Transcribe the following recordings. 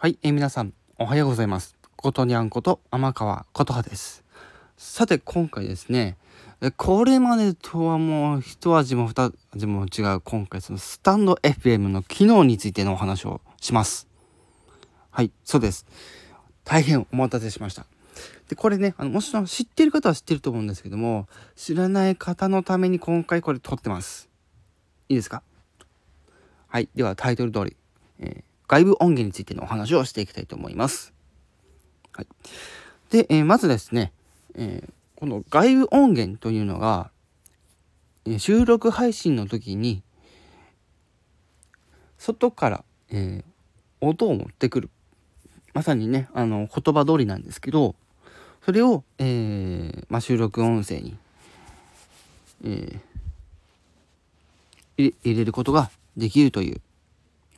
はい、えー、皆さん、おはようございます。ことにゃんこと天川琴葉です。さて、今回ですね、これまでとはもう一味も二味も違う、今回そのスタンド FM の機能についてのお話をします。はい、そうです。大変お待たせしました。で、これね、あの、もちろん知ってる方は知ってると思うんですけども、知らない方のために今回これ撮ってます。いいですか？はい、ではタイトル通り、えー外部音源についてのお話をしていきたいと思います。はい、で、えー、まずですね、えー、この外部音源というのが、え、収録配信の時に外から、え音を持ってくるまさにねあの言葉通りなんですけどそれを、えまあ、収録音声に、え入れることができるという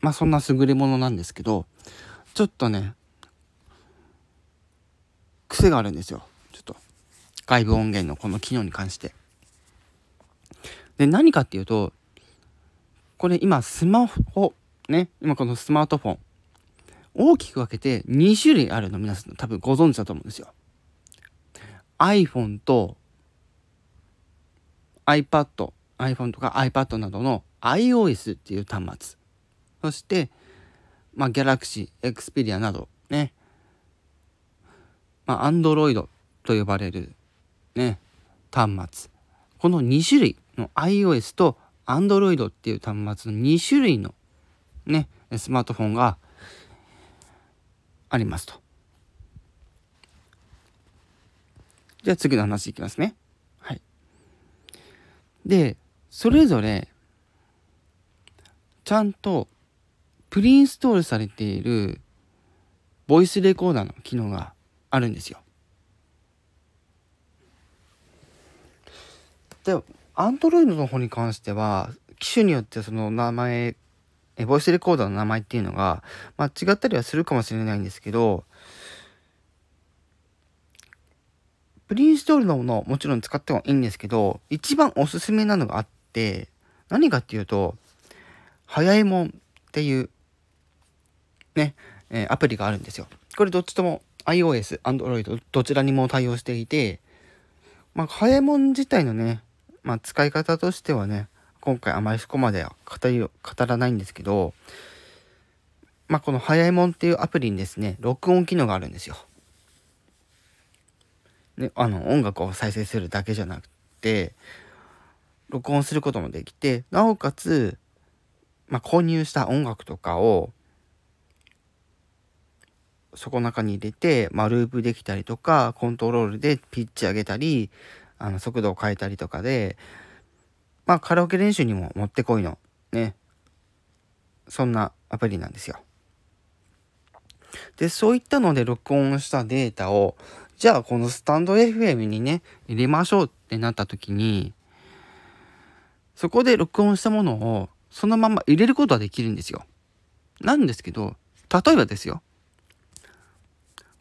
まあそんな優れものなんですけど、ちょっとね、癖があるんですよ。ちょっと、外部音源のこの機能に関して。で、何かっていうと、これ今スマホ、ね、今このスマートフォン、大きく分けて2種類あるの皆さん多分ご存知だと思うんですよ。iPhone と iPad、iPhone とか iPad などの iOS っていう端末。そして、まあ、ギャラクシー、エクスペリアなど、ね、まあ、アンドロイドと呼ばれる、ね、端末。この2種類の iOS と Android っていう端末の2種類のね、スマートフォンがありますと。じゃあ次の話いきますね。はい。で、それぞれ、ちゃんとプリインストールされているボイスレコーダーの機能があるんですよ。で、Android の方に関しては、機種によってその名前、えボイスレコーダーの名前っていうのが、まあ、違ったりはするかもしれないんですけど、プリインストールのものもちろん使ってもいいんですけど、一番おすすめなのがあって、何かっていうと、早いもんっていうね、えー、アプリがあるんですよ。これどっちとも iOS、Android どちらにも対応していて、まあ、早いもん自体のね、まあ、使い方としてはね、今回あまりそこまでは語り語らないんですけど、まあ、この早いもんっていうアプリにですね、録音機能があるんですよ。ね、あの、音楽を再生するだけじゃなくて、録音することもできて、なおかつ、まあ、購入した音楽とかをそこの中に入れて、まあ、ループできたりとかコントロールでピッチ上げたりあの速度を変えたりとかでまあカラオケ練習にももってこいのねそんなアプリなんですよ。でそういったので録音したデータをじゃあこのスタンド FM にね入れましょうってなった時にそこで録音したものをそのまま入れることはできるんですよ。なんですけど例えばですよ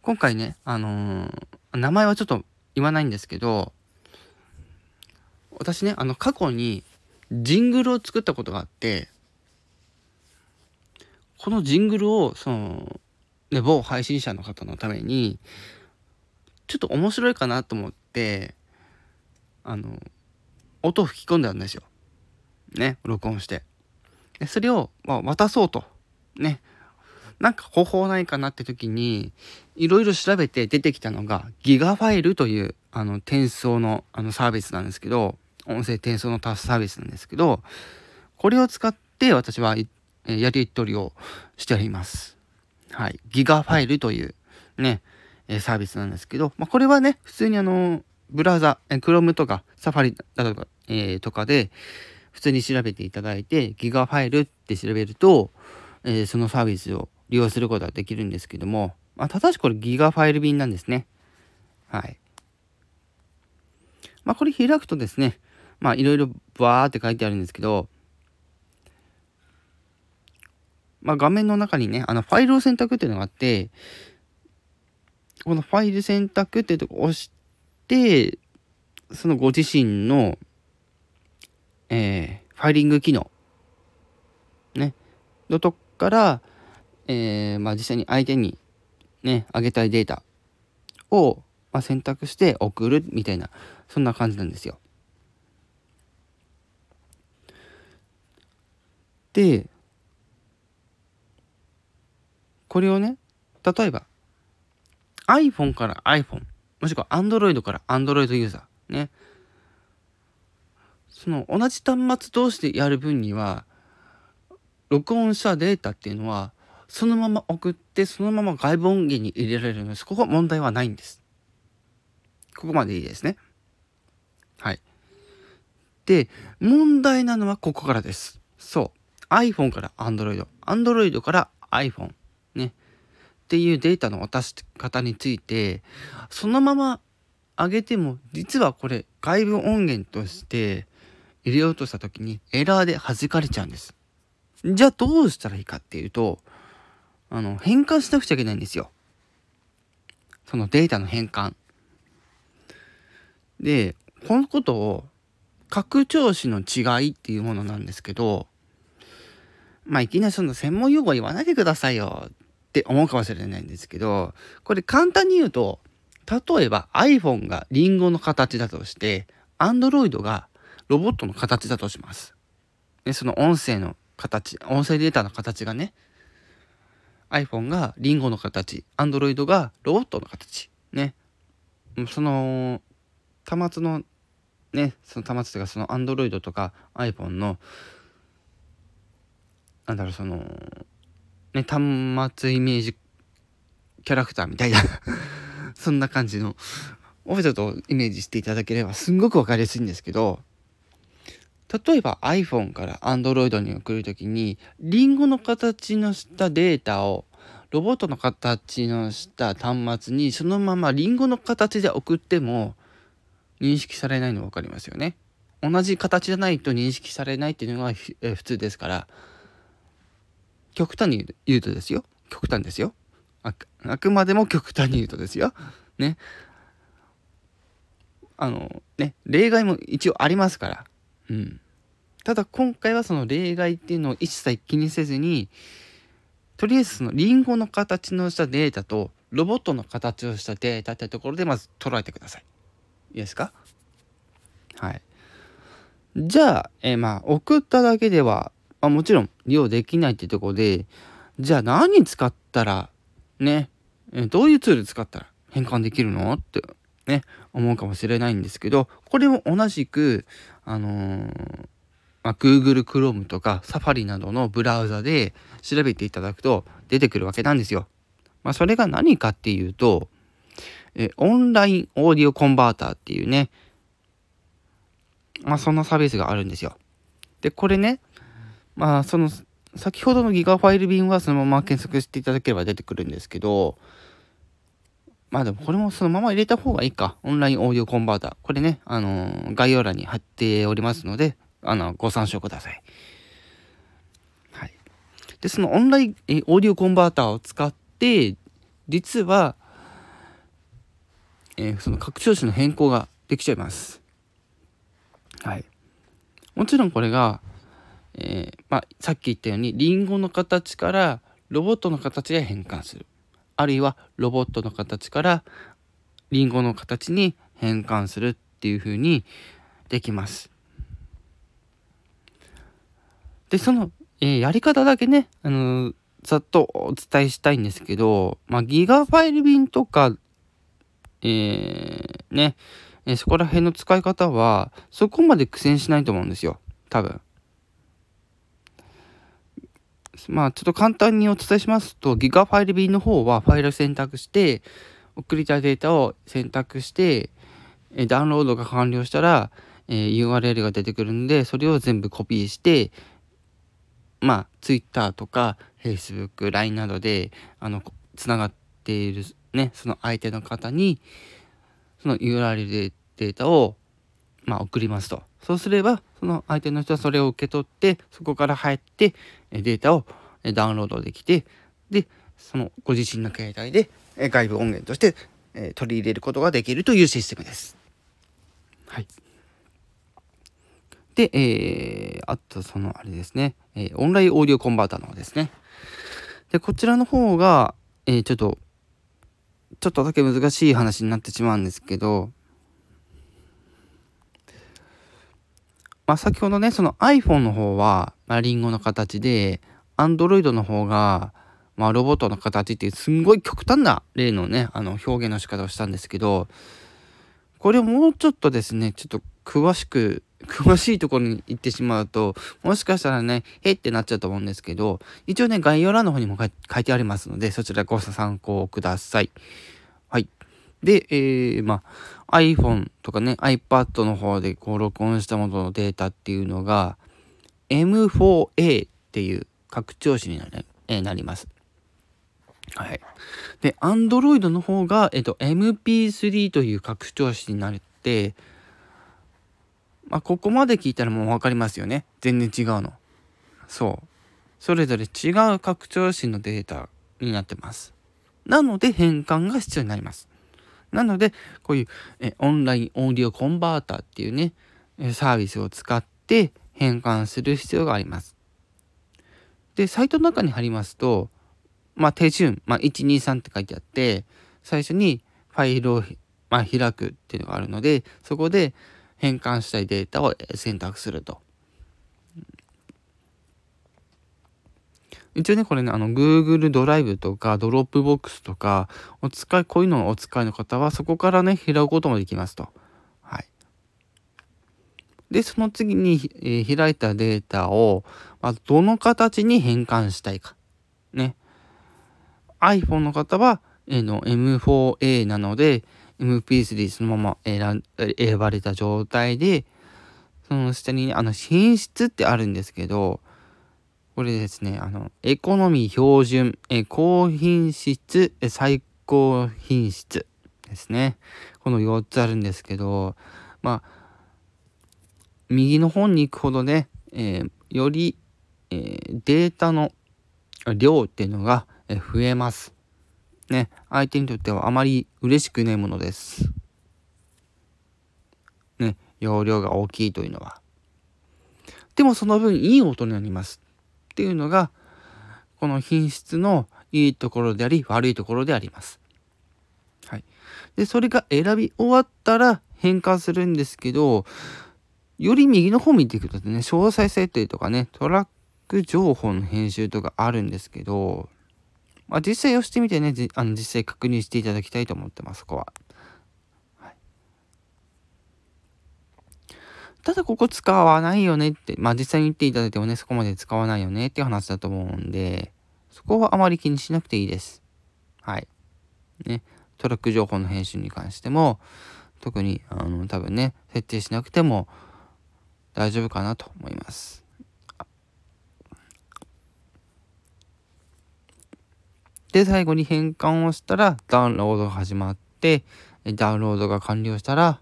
今回ね、あのー、名前はちょっと言わないんですけど、私ね、あの、過去にジングルを作ったことがあって、このジングルを、その、ね、某配信者の方のために、ちょっと面白いかなと思って、あの、音を吹き込んだんですよ。ね、録音して。でそれを、まあ、渡そうと。ね、なんか方法ないかなって時に、いろいろ調べて出てきたのが、ギガファイルという、あの、転送の、あの、サービスなんですけど、音声転送のサービスなんですけど、これを使って私は、えやり取りをしております。はい。ギガファイルというね、えサービスなんですけど、まあ、これはね、普通にあの、ブラウザ、え Chrome とか Safari だとか、えー、とかで、普通に調べていただいて、ギガファイルって調べると、えー、そのサービスを利用することができるんですけども、まあ、ただしこれギガファイル便なんですね。はい。まあ、これ開くとですね、まあ、いろいろバーって書いてあるんですけど、まあ、画面の中にね、あの、ファイルを選択っていうのがあって、このファイル選択っていうとこを押して、そのご自身の、えー、ファイリング機能、ね、のとこから、えー、まあ、実際に相手にね、あげたいデータを、まあ、選択して送るみたいな、そんな感じなんですよ。で、これをね、例えば、iPhone から iPhone、もしくは Android から Android ユーザー、ね。その同じ端末同士でやる分には、録音したデータっていうのは、そのまま送って、そのまま外部音源に入れられるので、そこは問題はないんです。ここまでいいですね。はい。で、問題なのはここからです。そう。iPhone から Android、Android から iPhone、ね。っていうデータの渡し方について、そのまま上げても、実はこれ外部音源として入れようとした時にエラーで弾かれちゃうんです。じゃあどうしたらいいかっていうと、あの、変換しなくちゃいけないんですよ。そのデータの変換。で、このことを拡張子の違いっていうものなんですけど、まあ、いきなりその専門用語言わないでくださいよって思うかもしれないんですけど、これ簡単に言うと、例えば iPhone がリンゴの形だとして、Android がロボットの形だとします。で、その音声の形、音声データの形がね、iPhone がリンゴの形、Android がロボットの形。ね。その、端末の、ね、その端末というかその Android とか iPhone の、なんだろう、その、ね、端末イメージキャラクターみたいな そんな感じのオフィスとイメージしていただければすんごくわかりやすいんですけど、例えば iPhone から Android に送るときに、リンゴの形のしたデータをロボットの形のした端末にそのままリンゴの形で送っても認識されないの分かりますよね。同じ形じゃないと認識されないっていうのが普通ですから、極端に言うとですよ。極端ですよ。あくまでも極端に言うとですよ。ね。あの、ね、例外も一応ありますから。うん。ただ今回はその例外っていうのを一切気にせずに、とりあえずそのリンゴの形のしたデータとロボットの形をしたデータってところでまず捉えてください。いいですか？はい。じゃあ、えー、まあ送っただけでは、まあ、もちろん利用できないってところで、じゃあ何使ったらね、えー、どういうツール使ったら変換できるの？ってね、思うかもしれないんですけど、これも同じく、あのー、まあ、Google Chrome とか Safari などのブラウザで調べていただくと出てくるわけなんですよ。まあ、それが何かっていうと、えオンラインオーディオコンバーターっていうね、まあ、そんなサービスがあるんですよ。で、これね、まあ、その、先ほどのギガファイル便はそのまま検索していただければ出てくるんですけど、まあでもこれもそのまま入れた方がいいか。オンラインオーディオコンバーター。これね、あのー、概要欄に貼っておりますので、あの、ご参照ください。はい。で、そのオンラインえオーディオコンバーターを使って、実は、えー、その拡張子の変更ができちゃいます。はい。もちろんこれが、えー、まあ、さっき言ったように、リンゴの形からロボットの形へ変換する。あるいはロボットの形からリンゴの形に変換するっていう風にできます。で、その、えー、やり方だけね、あのー、ざっとお伝えしたいんですけど、まあ、ギガファイル便とか、えー、ね、えそこら辺の使い方は、そこまで苦戦しないと思うんですよ。多分。まあちょっと簡単にお伝えしますと、ギガファイル便の方はファイル選択して、送りたいデータを選択して、えダウンロードが完了したら、えー、URL が出てくるんで、それを全部コピーして、まあ Twitter とか Facebook、LINE などで、あの、つながっているね、その相手の方に、その URL データを、まあ、送りますと。そうすれば、その相手の人はそれを受け取って、そこから入って、データをダウンロードできて、で、そのご自身の携帯で外部音源として取り入れることができるというシステムです。はい。で、えー、あとそのあれですね、えー、オンラインオーディオコンバーターの方ですね。で、こちらの方が、えー、ちょっと、ちょっとだけ難しい話になってしまうんですけど、まあ、先ほどね、その iPhone の方は、まあ、リンゴの形で、Android の方が、まあ、ロボットの形っていう、すんごい極端な例のね、あの、表現の仕方をしたんですけど、これをもうちょっとですね、ちょっと詳しく、詳しいところに行ってしまうと、もしかしたらね、へってなっちゃうと思うんですけど、一応ね、概要欄の方にも書いてありますので、そちらご参考ください。はい。で、えー、まあ、iPhone とかね、iPad の方でこう録音したもののデータっていうのが、M4A っていう拡張子にな,、えなります。はい。で、Android の方が、えっと、MP3 という拡張子になって、まあ、ここまで聞いたらもう分かりますよね。全然違うの。そう。それぞれ違う拡張子のデータになってます。なので変換が必要になります。なので、こういうえオンラインオーディオコンバーターっていうね、サービスを使って変換する必要があります。で、サイトの中に貼りますと、まあ、手順、まあ、123って書いてあって、最初にファイルを、まあ、開くっていうのがあるので、そこで変換したいデータを選択すると。一応ね、これね、あの、Google ドライブとか、 Dropbox とか、お使い、こういうのをお使いの方は、そこからね、開くこともできますと。はい。で、その次に、えー、開いたデータを、まあ、どの形に変換したいか。ね。iPhone の方は、えー、の M4A なので、MP3 そのまま選選ばれた状態で、その下にね、あの、品質ってあるんですけど、これですね、あの、エコノミー標準、え高品質、最高品質ですね。この4つあるんですけど、まあ、右の方に行くほどね、えー、より、えー、データの量っていうのが増えます。ね、相手にとってはあまり嬉しくないものです。ね、容量が大きいというのは。でもその分いい音になります。っていうのがこの品質のいいところであり悪いところであります。はい、でそれが選び終わったら変換するんですけどより右の方見ていくとね詳細設定とかねトラック情報の編集とかあるんですけど、まあ、実際押してみてねあの実際確認していただきたいと思ってますそこは。ただここ使わないよねって、まあ実際に言っていただいてもね、そこまで使わないよねっていう話だと思うんで、そこはあまり気にしなくていいです。はい。ね、トラック情報の編集に関しても、特に、あの、多分ね、設定しなくても大丈夫かなと思います。で、最後に変換をしたら、ダウンロードが始まって、ダウンロードが完了したら、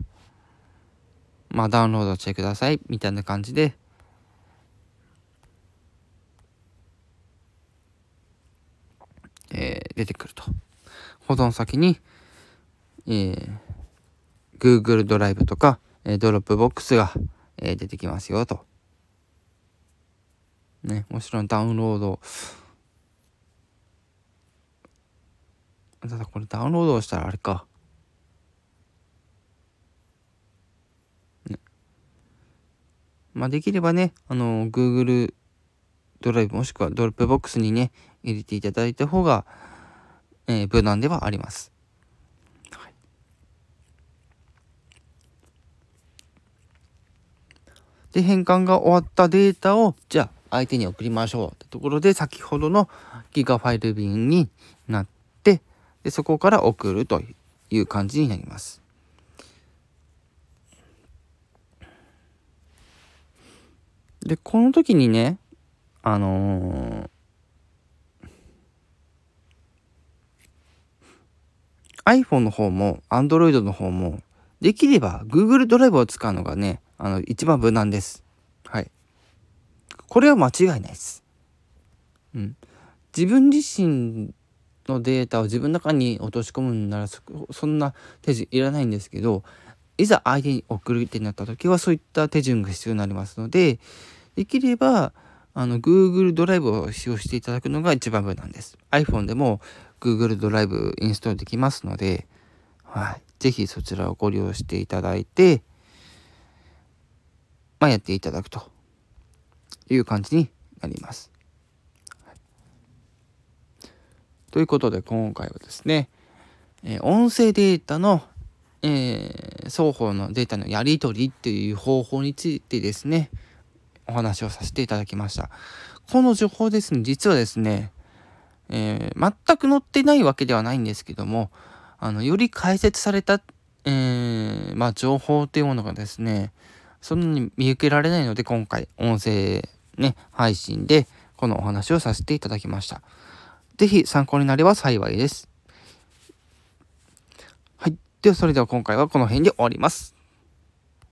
まあ、ダウンロードしてください。みたいな感じで。えー、出てくると。保存先に、えー、Google ドライブとか、えー、 Dropbox が、えー、出てきますよと。ね、もちろんダウンロード。ただこれダウンロードしたらあれか。まあ、できればね、あの、Google ドライブもしくは Dropbox にね、入れていただいた方が、えー、無難ではあります。で、変換が終わったデータを、じゃあ相手に送りましょうってところで、先ほどのギガファイル便になって、でそこから送るという感じになります。で、この時にね、あのー、iPhone の方も Android の方もできれば Google ドライブを使うのがね、あの一番無難です。はい。これは間違いないです。うん。自分自身のデータを自分の中に落とし込むんならそんな手順いらないんですけどいざ相手に送るってなった時はそういった手順が必要になりますのでできればあの Google ドライブを使用していただくのが一番無難です。iPhone でも Google ドライブインストールできますので、はい。ぜひそちらをご利用していただいて、まあ、やっていただくという感じになります。ということで今回はですね、えー、音声データの、えー、双方のデータのやり取りっていう方法についてですね、お話をさせていただきました。この情報ですね、実はですね、えー、全く載ってないわけではないんですけども、あの、より解説された、えー、まあ、情報っていうものがですね、そんなに見受けられないので、今回、音声ね、配信で、このお話をさせていただきました。是非参考になれば幸いです。はい。では、それでは今回はこの辺で終わります。